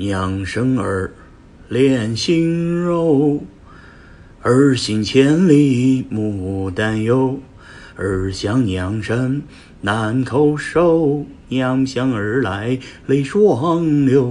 娘生儿练心柔儿行千里母担忧儿想娘身难叩首娘想儿来泪双流。